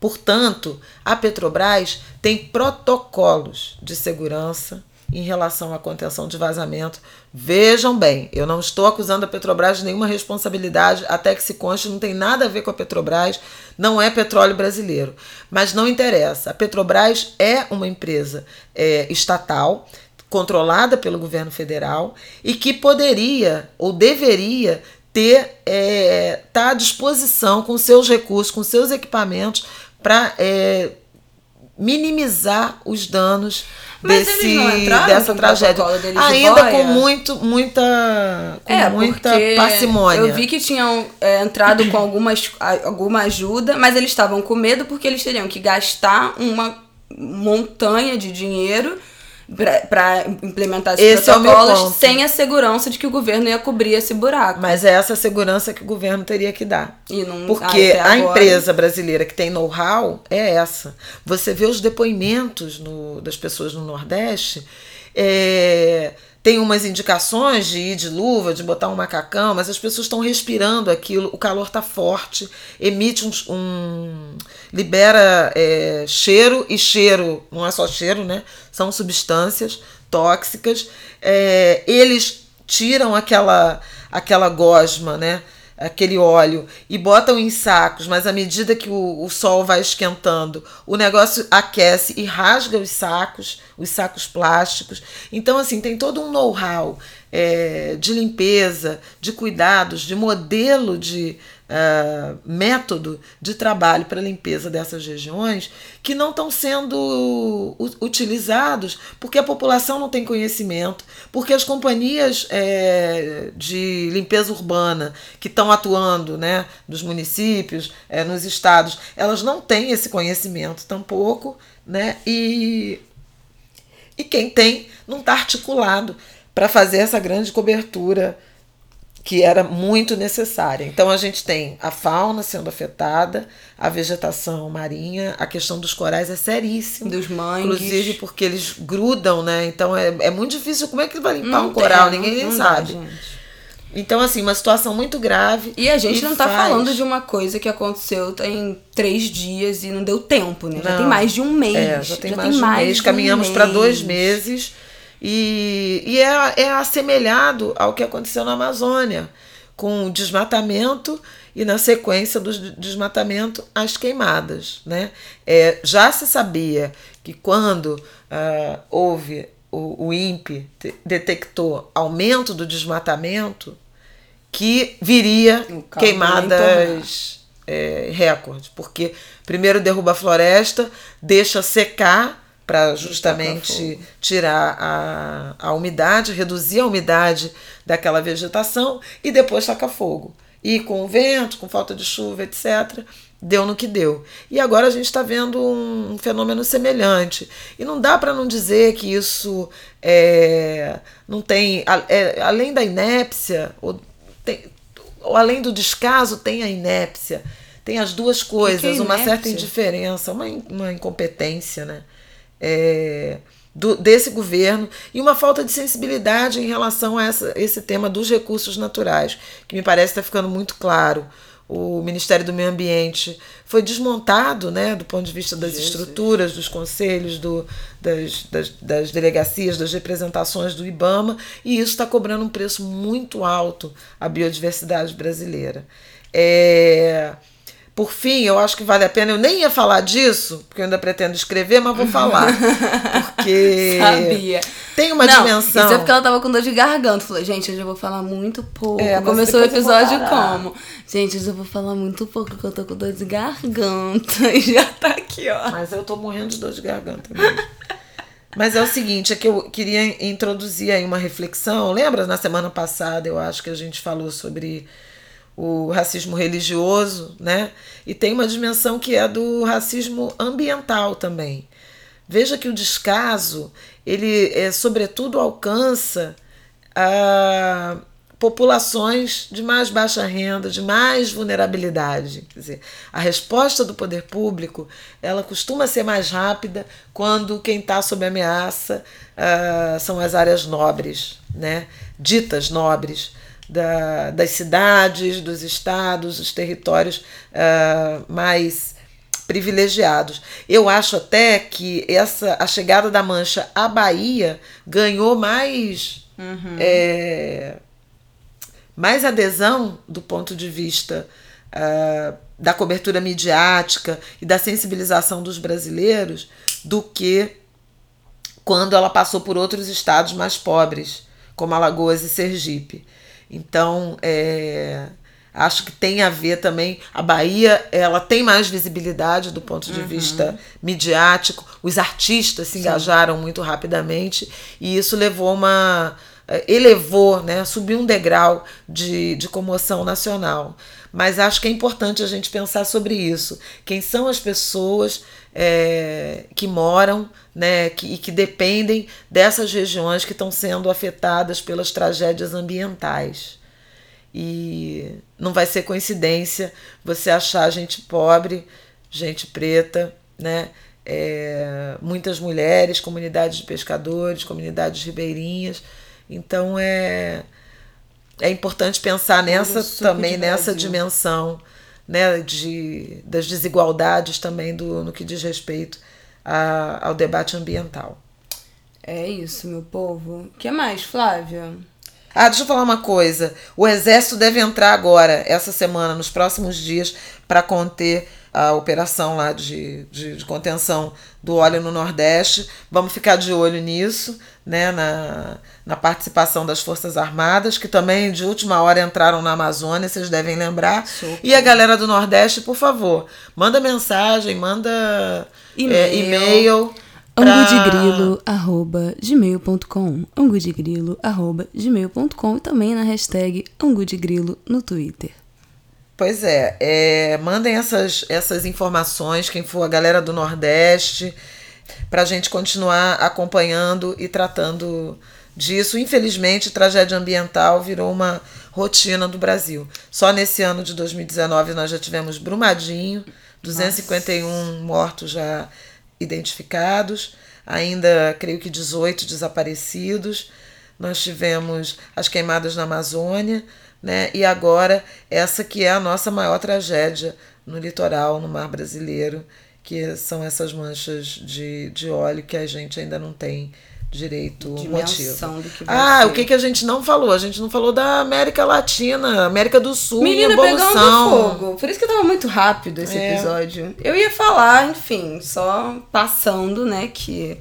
Portanto, a Petrobras tem protocolos de segurança em relação à contenção de vazamento. Vejam bem, eu não estou acusando a Petrobras de nenhuma responsabilidade, até que se conste, não tem nada a ver com a Petrobras, não é petróleo brasileiro. Mas não interessa, a Petrobras é uma empresa é, estatal, controlada pelo governo federal e que poderia ou deveria ter é, tá à disposição com seus recursos, com seus equipamentos para é, minimizar os danos mas desse, dessa tragédia. Ainda com muito, muita, com é, muita parcimônia. Eu vi que tinham é, entrado com algumas, alguma ajuda, mas eles estavam com medo porque eles teriam que gastar uma montanha de dinheiro para implementar esses esse protocolos é sem a segurança de que o governo ia cobrir esse buraco. Mas é essa segurança que o governo teria que dar. Não, Porque a empresa brasileira que tem know-how é essa. Você vê os depoimentos no, das pessoas no Nordeste. É, tem umas indicações de ir de luva, de botar um macacão, mas as pessoas estão respirando aquilo, o calor está forte, emite um. um libera é, cheiro, e cheiro não é só cheiro, né? São substâncias tóxicas. É, eles tiram aquela, aquela gosma, né? Aquele óleo e botam em sacos, mas à medida que o, o sol vai esquentando, o negócio aquece e rasga os sacos, os sacos plásticos. Então, assim, tem todo um know-how é, de limpeza, de cuidados, de modelo de uh, método de trabalho para limpeza dessas regiões que não estão sendo utilizados porque a população não tem conhecimento, porque as companhias é, de limpeza urbana que estão atuando né, nos municípios, é, nos estados, elas não têm esse conhecimento tampouco, né? E, e quem tem não está articulado para fazer essa grande cobertura que era muito necessária. Então a gente tem a fauna sendo afetada, a vegetação marinha, a questão dos corais é seríssima. Dos mangues. Inclusive porque eles grudam, né? Então é, é muito difícil. Como é que vai limpar não um coral? Tem, Ninguém não, não sabe. Dá, então, assim, uma situação muito grave. E a gente não tá faz... falando de uma coisa que aconteceu em três dias e não deu tempo, né? Já tem mais de um mês. É, já tem já mais, tem de, um mês. Caminhamos um para dois meses. E, e é, é assemelhado ao que aconteceu na Amazônia, com o desmatamento e, na sequência do desmatamento, as queimadas. Né? É, já se sabia que quando uh, houve o, o INPE detectou aumento do desmatamento, que viria queimadas é, recordes, porque primeiro derruba a floresta, deixa secar para justamente tirar a, a umidade, reduzir a umidade daquela vegetação e depois taca fogo. E com o vento, com falta de chuva, etc., deu no que deu. E agora a gente está vendo um, fenômeno semelhante. E não dá para não dizer que isso é, não tem, é, além da inépcia, ou, tem, ou além do descaso, tem a inépcia. Tem as duas coisas, é uma certa indiferença, uma, uma incompetência, né? É, do, desse governo e uma falta de sensibilidade em relação a essa, esse tema dos recursos naturais, que me parece estar ficando muito claro. O Ministério do Meio Ambiente foi desmontado né, do ponto de vista das Jesus. estruturas, dos conselhos, do, das, das, das delegacias, das representações do IBAMA, e isso está cobrando um preço muito alto à biodiversidade brasileira. É, por fim, eu acho que vale a pena. Eu nem ia falar disso, porque eu ainda pretendo escrever, mas vou falar. Porque. Sabia. Tem uma Não, dimensão. Isso é porque ela tava com dor de garganta. Falei, gente, hoje eu vou falar muito pouco. É, Começou o episódio como? Gente, hoje eu vou falar muito pouco, porque eu tô com dor de garganta. E já tá aqui, ó. Mas eu tô morrendo de dor de garganta mesmo. Mas é o seguinte, é que eu queria introduzir aí uma reflexão. Lembra na semana passada, eu acho que a gente falou sobre o racismo religioso, né? E tem uma dimensão que é do racismo ambiental também. Veja que o descaso, ele é, sobretudo alcança a populações de mais baixa renda, de mais vulnerabilidade. Quer dizer, a resposta do poder público ela costuma ser mais rápida quando quem está sob ameaça uh, são as áreas nobres, né? ditas nobres da, das cidades, dos estados, os territórios uh, mais privilegiados. Eu acho até que essa a chegada da Mancha à Bahia ganhou mais uhum. é, mais adesão do ponto de vista uh, da cobertura midiática e da sensibilização dos brasileiros do que quando ela passou por outros estados mais pobres, como Alagoas e Sergipe. Então, é, acho que tem a ver também. A Bahia ela tem mais visibilidade do ponto de uhum. vista midiático. Os artistas se Sim. engajaram muito rapidamente e isso levou uma elevou, né, subiu um degrau de, de comoção nacional. Mas acho que é importante a gente pensar sobre isso. Quem são as pessoas é, que moram né, que, e que dependem dessas regiões que estão sendo afetadas pelas tragédias ambientais. E não vai ser coincidência você achar gente pobre, gente preta, né? É, muitas mulheres, comunidades de pescadores, comunidades ribeirinhas. Então é, é importante pensar nessa também nessa dimensão né, de, das desigualdades também do, no que diz respeito a, ao debate ambiental. É isso, meu povo. O que mais, Flávia? Ah, deixa eu falar uma coisa. O exército deve entrar agora, essa semana, nos próximos dias, para conter a operação lá de, de, de, contenção do óleo no Nordeste. Vamos ficar de olho nisso, né, na, na participação das Forças Armadas, que também de última hora entraram na Amazônia, vocês devem lembrar. Super. E a galera do Nordeste, por favor, manda mensagem, manda e-mail. É, angudegrilo.gmail.com angudegrilo.gmail.com e também na hashtag angudegrilo no Twitter. Pois é, é, mandem essas, essas informações, quem for a galera do Nordeste, para a gente continuar acompanhando e tratando disso. Infelizmente, tragédia ambiental virou uma rotina do Brasil. Só nesse ano de 2019 nós já tivemos Brumadinho, 251 Nossa. mortos já identificados, ainda creio que 18 desaparecidos. Nós tivemos as queimadas na Amazônia, né? E agora essa que é a nossa maior tragédia no litoral, no mar brasileiro, que são essas manchas de, de óleo que a gente ainda não tem direito Dimensão motivo. ah, ser. o que, que a gente não falou? A gente não falou da América Latina, América do Sul Menina evolução. pegando fogo. Por isso que tava muito rápido esse é. episódio. Eu ia falar, enfim, só passando, né, que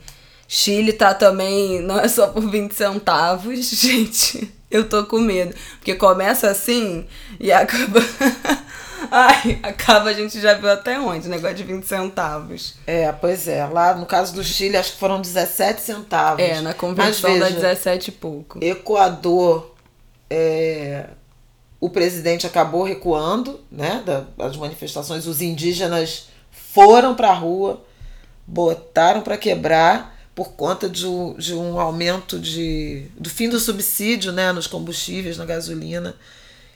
Chile tá também, não é só por 20 centavos, gente. Eu tô com medo. Porque começa assim e acaba. Ai, acaba a gente já viu até onde, negócio de 20 centavos. É, pois é. Lá no caso do Chile, acho que foram 17 centavos. É, na conversão Mas, veja, dá 17 e pouco. Equador, é, o presidente acabou recuando, né, das manifestações. Os indígenas foram para a rua, botaram para quebrar por conta de, de um aumento de, do fim do subsídio né, nos combustíveis, na gasolina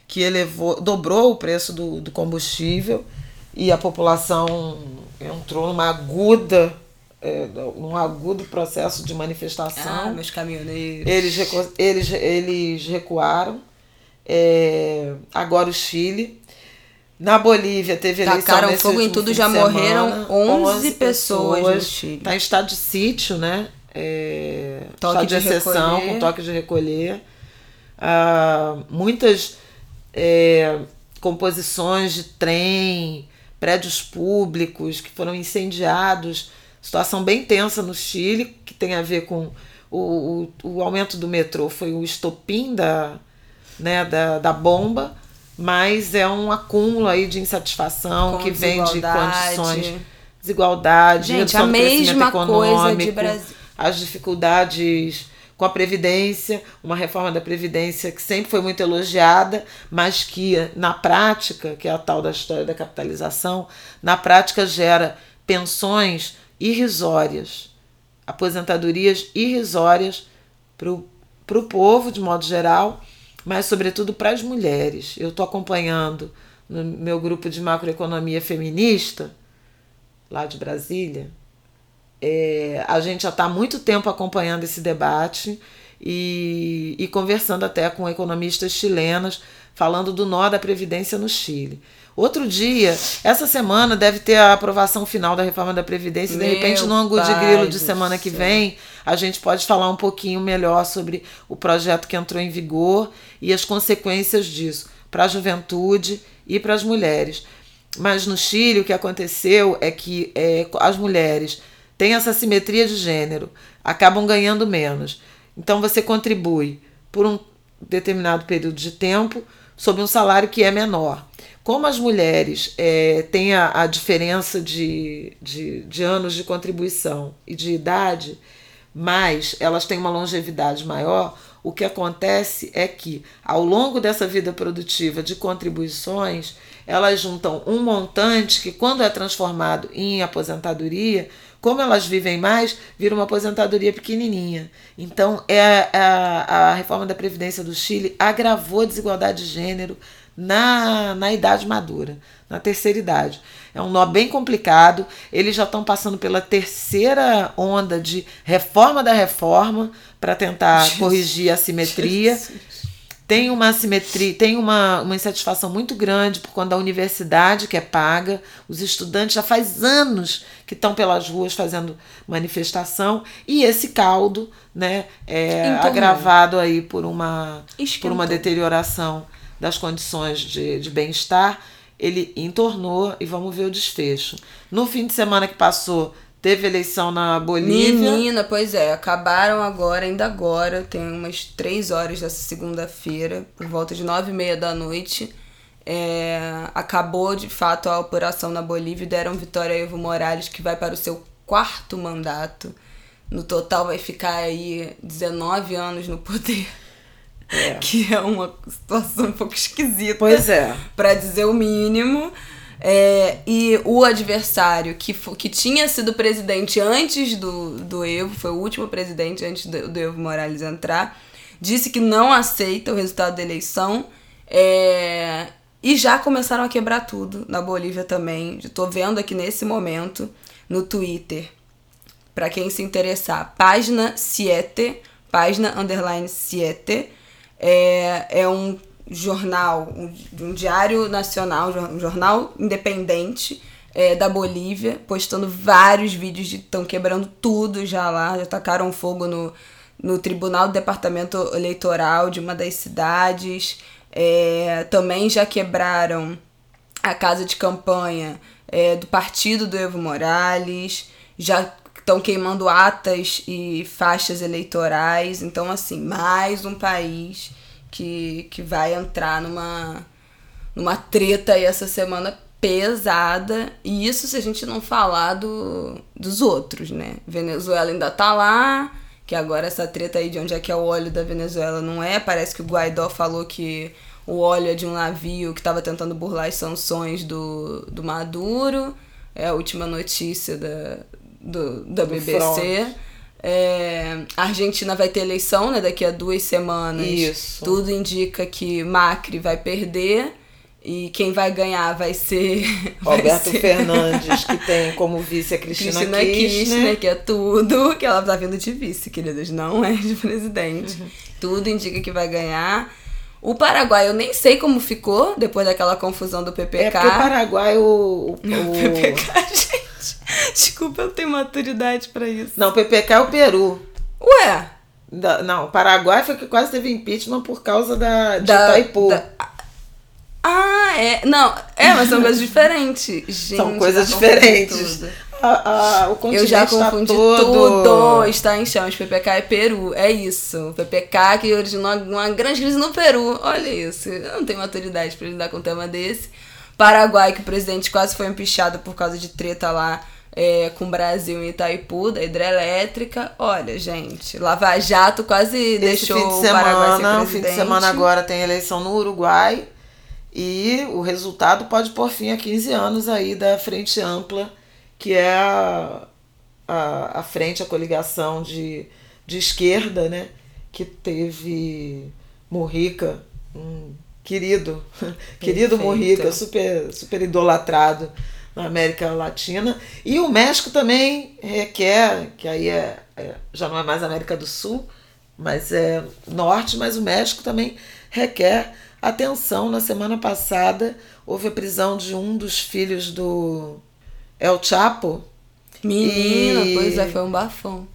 que elevou, dobrou o preço do, do combustível e a população entrou numa aguda é, num agudo processo de manifestação. Ah, meus caminhoneiros. Eles, recu eles, eles recuaram. É, agora o Chile. Na Bolívia teve eleição Tacaram fogo em tudo, já morreram 11, 11 pessoas, pessoas no Chile. Está em estado de sítio, né? É, toque estado de, de exceção, recolher. com toque de recolher. Ah, muitas é, composições de trem, prédios públicos que foram incendiados, situação bem tensa no Chile, que tem a ver com o, o, o aumento do metrô, foi o estopim da, né, da, da bomba, mas é um acúmulo aí de insatisfação com que vem de condições desigualdade, Gente, a mesma coisa de Brasil. as dificuldades com a Previdência, uma reforma da Previdência que sempre foi muito elogiada, mas que na prática, que é a tal da história da capitalização, na prática gera pensões irrisórias, aposentadorias irrisórias para o povo de modo geral, mas sobretudo para as mulheres. Eu estou acompanhando no meu grupo de macroeconomia feminista, lá de Brasília, é, a gente já está há muito tempo acompanhando esse debate e, e conversando até com economistas chilenas, falando do nó da Previdência no Chile. Outro dia, essa semana deve ter a aprovação final da reforma da Previdência. De repente, no ângulo de grilo de semana que vem, a gente pode falar um pouquinho melhor sobre o projeto que entrou em vigor e as consequências disso para a juventude e para as mulheres. Mas no Chile, o que aconteceu é que é, as mulheres tem essa simetria de gênero, acabam ganhando menos. Então você contribui por um determinado período de tempo sob um salário que é menor. Como as mulheres é, têm a, a diferença de, de, de anos de contribuição e de idade, mas elas têm uma longevidade maior, o que acontece é que, ao longo dessa vida produtiva de contribuições, elas juntam um montante que, quando é transformado em aposentadoria, como elas vivem mais, vira uma aposentadoria pequenininha. Então, é a, a reforma da Previdência do Chile agravou a desigualdade de gênero na, na idade madura, na terceira idade. É um nó bem complicado. Eles já estão passando pela terceira onda de reforma da reforma para tentar Jesus. corrigir a simetria. Jesus tem uma assimetria, tem uma, uma insatisfação muito grande por quando a universidade que é paga, os estudantes já faz anos que estão pelas ruas fazendo manifestação e esse caldo, né, é agravado aí por uma por uma deterioração das condições de, de bem-estar, ele entornou e vamos ver o desfecho. No fim de semana que passou, Teve eleição na Bolívia. Menina, pois é, acabaram agora, ainda agora, tem umas três horas dessa segunda-feira, por volta de nove e meia da noite. É, acabou de fato a operação na Bolívia deram vitória a Evo Morales, que vai para o seu quarto mandato. No total vai ficar aí 19 anos no poder. É. Que é uma situação um pouco esquisita. Pois é. Para dizer o mínimo. É, e o adversário, que, que tinha sido presidente antes do, do Evo, foi o último presidente antes do, do Evo Morales entrar, disse que não aceita o resultado da eleição. É, e já começaram a quebrar tudo na Bolívia também. Estou vendo aqui nesse momento no Twitter. Para quem se interessar, página 7, página underline 7. É, é um jornal, um, um diário nacional, um jornal independente é, da Bolívia, postando vários vídeos de estão quebrando tudo já lá, já tacaram fogo no, no Tribunal do Departamento Eleitoral de uma das cidades, é, também já quebraram a casa de campanha é, do partido do Evo Morales, já estão queimando atas e faixas eleitorais, então assim, mais um país que, que vai entrar numa, numa treta aí essa semana pesada. E isso se a gente não falar do, dos outros, né? Venezuela ainda tá lá, que agora essa treta aí de onde é que é o óleo da Venezuela não é. Parece que o Guaidó falou que o óleo é de um navio que estava tentando burlar as sanções do, do Maduro. É a última notícia da, do, da BBC. Front. É, a Argentina vai ter eleição né, daqui a duas semanas. Isso. Tudo indica que Macri vai perder. E quem vai ganhar vai ser. Roberto vai ser... Fernandes, que tem como vice a Cristina, Cristina Kirchner. Kirchner. que é tudo. Que ela tá vindo de vice, queridos, não é de presidente. Uhum. Tudo indica que vai ganhar. O Paraguai, eu nem sei como ficou depois daquela confusão do PPK. É porque o Paraguai, o. o, o... PPK, gente. Desculpa, eu não tenho maturidade para isso. Não, PPK é o Peru. Ué? Da, não, o Paraguai foi que quase teve impeachment por causa da, de da, Itaipu. Da, ah, é. Não, é, mas são coisas diferentes. Gente, são coisas diferentes. A, a, o Eu já confundi todo... tudo. Está em chamas. PPK é Peru. É isso. PPK que originou uma grande crise no Peru. Olha isso. Eu não tenho maturidade para lidar com um tema desse. Paraguai, que o presidente quase foi empichado por causa de treta lá é, com o Brasil em Itaipu, da hidrelétrica. Olha, gente, Lava Jato quase Esse deixou fim de semana, o Paraguai ser presidente. fim de semana agora tem eleição no Uruguai e o resultado pode pôr fim a 15 anos aí da Frente Ampla, que é a, a, a frente, a coligação de, de esquerda, né? Que teve Morrica, um querido, querido Morrica, super, super idolatrado na América Latina. E o México também requer, que aí é, é, já não é mais América do Sul, mas é norte, mas o México também requer atenção. Na semana passada houve a prisão de um dos filhos do El Chapo. Menina, e... pois é, foi um bafão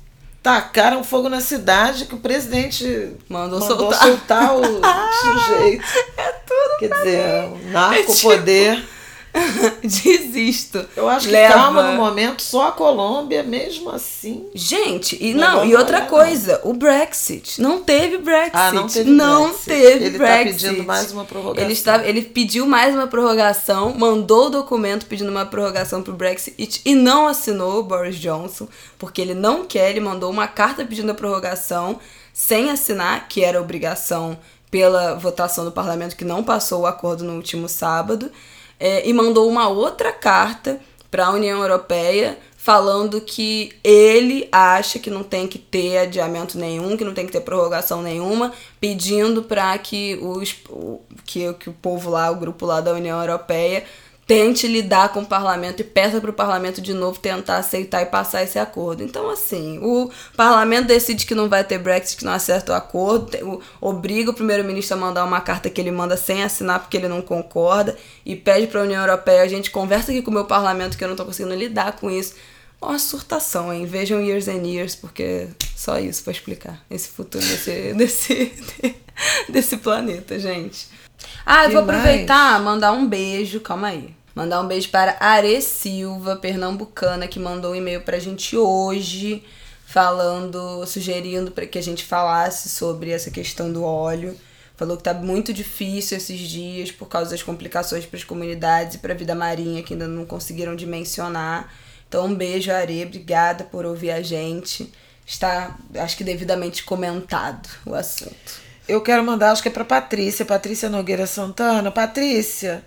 tacaram fogo na cidade que o presidente mandou, mandou soltar. soltar, o sujeito. É tudo. Quer dizer, o narco-poder. É tipo... Desisto. Eu acho que Leva. calma no momento, só a Colômbia, mesmo assim. Gente, e não, e outra coisa, não. o Brexit. Não teve Brexit. Ah, não teve não Brexit. Teve ele Brexit. tá pedindo mais uma prorrogação. Ele, está, ele pediu mais uma prorrogação, mandou o documento pedindo uma prorrogação pro Brexit e não assinou o Boris Johnson, porque ele não quer, ele mandou uma carta pedindo a prorrogação sem assinar, que era obrigação pela votação do parlamento que não passou o acordo no último sábado é, e mandou uma outra carta para a União Europeia falando que ele acha que não tem que ter adiamento nenhum, que não tem que ter prorrogação nenhuma, pedindo para que, os, que, que o povo lá, o grupo lá da União Europeia, tente lidar com o parlamento e peça para o parlamento de novo tentar aceitar e passar esse acordo. Então, assim, o parlamento decide que não vai ter Brexit, que não acerta o acordo, obriga o primeiro-ministro a mandar uma carta que ele manda sem assinar porque ele não concorda e pede para a União Europeia, a gente conversa aqui com o meu parlamento que eu não estou conseguindo lidar com isso. Uma surtação, hein? Vejam Years and Years, porque só isso para explicar esse futuro desse, desse, desse planeta, gente. Ah, eu vou aproveitar mandar um beijo, calma aí. Mandar um beijo para Are Silva, pernambucana, que mandou um e-mail pra gente hoje, falando, sugerindo para que a gente falasse sobre essa questão do óleo. Falou que tá muito difícil esses dias por causa das complicações para as comunidades e para a vida marinha que ainda não conseguiram dimensionar. Então, um beijo, Are, obrigada por ouvir a gente. Está, acho que devidamente comentado o assunto. Eu quero mandar, acho que é para Patrícia, Patrícia Nogueira Santana. Patrícia,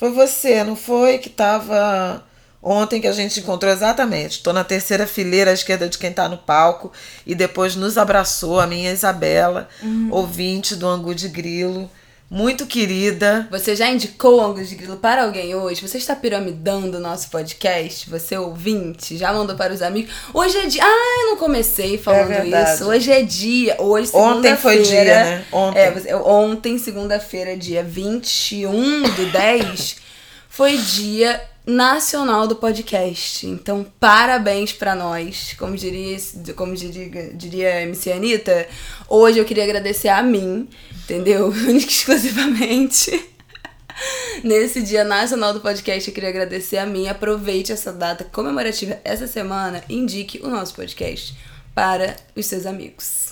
Foi você, não foi? Que tava ontem que a gente encontrou exatamente. Estou na terceira fileira à esquerda de quem está no palco e depois nos abraçou a minha Isabela, Uhum. ouvinte do Angu de Grilo, muito querida. Você já indicou o Angus de Grilo para alguém hoje? Você está piramidando o nosso podcast? Você ouvinte? Já mandou para os amigos? Hoje é dia. Ah, eu não comecei falando É isso. Hoje é dia. Hoje, Ontem foi dia, né? Ontem. É, ontem, segunda-feira, dia 21 do 10, foi dia nacional do podcast. Então, parabéns pra nós. Como diria, como diria, diria MC Anitta, hoje eu queria agradecer a mim, entendeu? Exclusivamente. Nesse Dia Nacional do Podcast, eu queria agradecer a mim. Aproveite essa data comemorativa essa semana indique o nosso podcast para os seus amigos.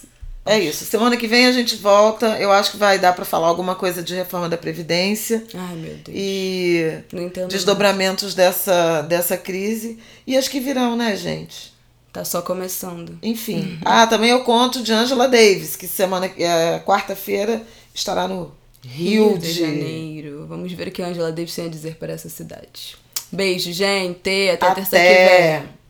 É isso. Semana que vem a gente volta. Eu acho que vai dar para falar alguma coisa de reforma da Previdência Ai, meu Deus. e desdobramentos dessa, dessa crise. E as que virão, né, gente? Tá só começando. Enfim. Ah, também eu conto de Angela Davis, que semana é, quarta-feira estará no Rio, de de Janeiro. Vamos ver o que a Angela Davis tem a dizer para essa cidade. Beijo, gente. Até, terça que Até. vem.